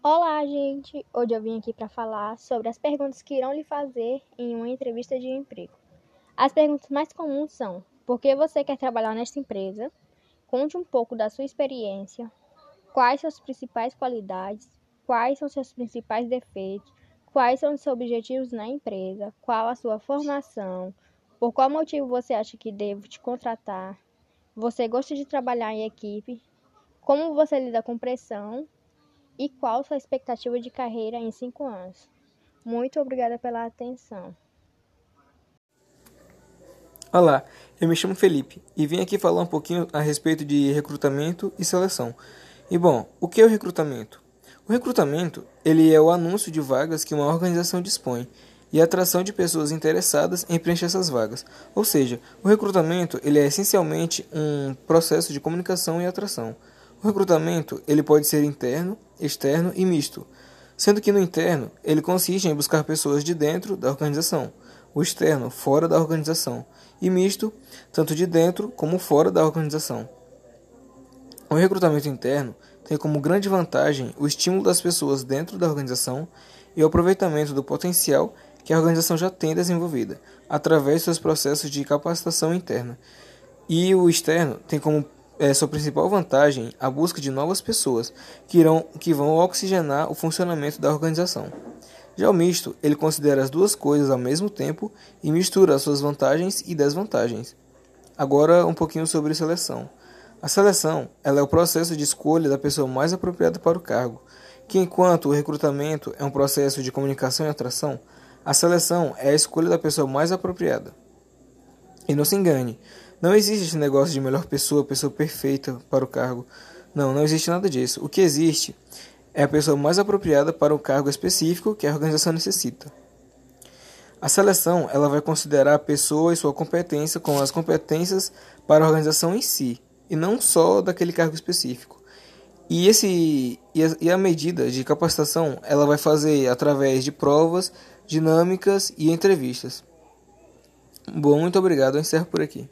Olá, gente! Hoje eu vim aqui para falar sobre as perguntas que irão lhe fazer em uma entrevista de emprego. As perguntas mais comuns são: por que você quer trabalhar nesta empresa? Conte um pouco da sua experiência. Quais suas principais qualidades? Quais são seus principais defeitos? Quais são os seus objetivos na empresa? Qual a sua formação? Por qual motivo você acha que devo te contratar? Você gosta de trabalhar em equipe? Como você lida com pressão? E qual sua expectativa de carreira em cinco anos? Muito obrigada pela atenção. Olá, eu me chamo Felipe e vim aqui falar um pouquinho a respeito de recrutamento e seleção. E bom, o que é o recrutamento? O recrutamento ele é o anúncio de vagas que uma organização dispõe e a atração de pessoas interessadas em preencher essas vagas. Ou seja, o recrutamento ele é essencialmente um processo de comunicação e atração. O recrutamento ele pode ser interno, externo e misto, sendo que no interno ele consiste em buscar pessoas de dentro da organização, o externo fora da organização e misto tanto de dentro como fora da organização. O recrutamento interno tem como grande vantagem o estímulo das pessoas dentro da organização e o aproveitamento do potencial que a organização já tem desenvolvida através de seus processos de capacitação interna. E o externo tem como é sua principal vantagem a busca de novas pessoas que, irão, que vão oxigenar o funcionamento da organização. Já o misto, ele considera as duas coisas ao mesmo tempo e mistura as suas vantagens e desvantagens. Agora, um pouquinho sobre seleção. A seleção ela é o processo de escolha da pessoa mais apropriada para o cargo, que enquanto o recrutamento é um processo de comunicação e atração, a seleção é a escolha da pessoa mais apropriada. E não se engane, não existe esse negócio de melhor pessoa, pessoa perfeita para o cargo. Não, não existe nada disso. O que existe é a pessoa mais apropriada para o cargo específico que a organização necessita. A seleção ela vai considerar a pessoa e sua competência com as competências para a organização em si, e não só daquele cargo específico. E, esse, e a, e a medida de capacitação ela vai fazer através de provas, dinâmicas e entrevistas. Bom, muito obrigado. Eu encerro por aqui.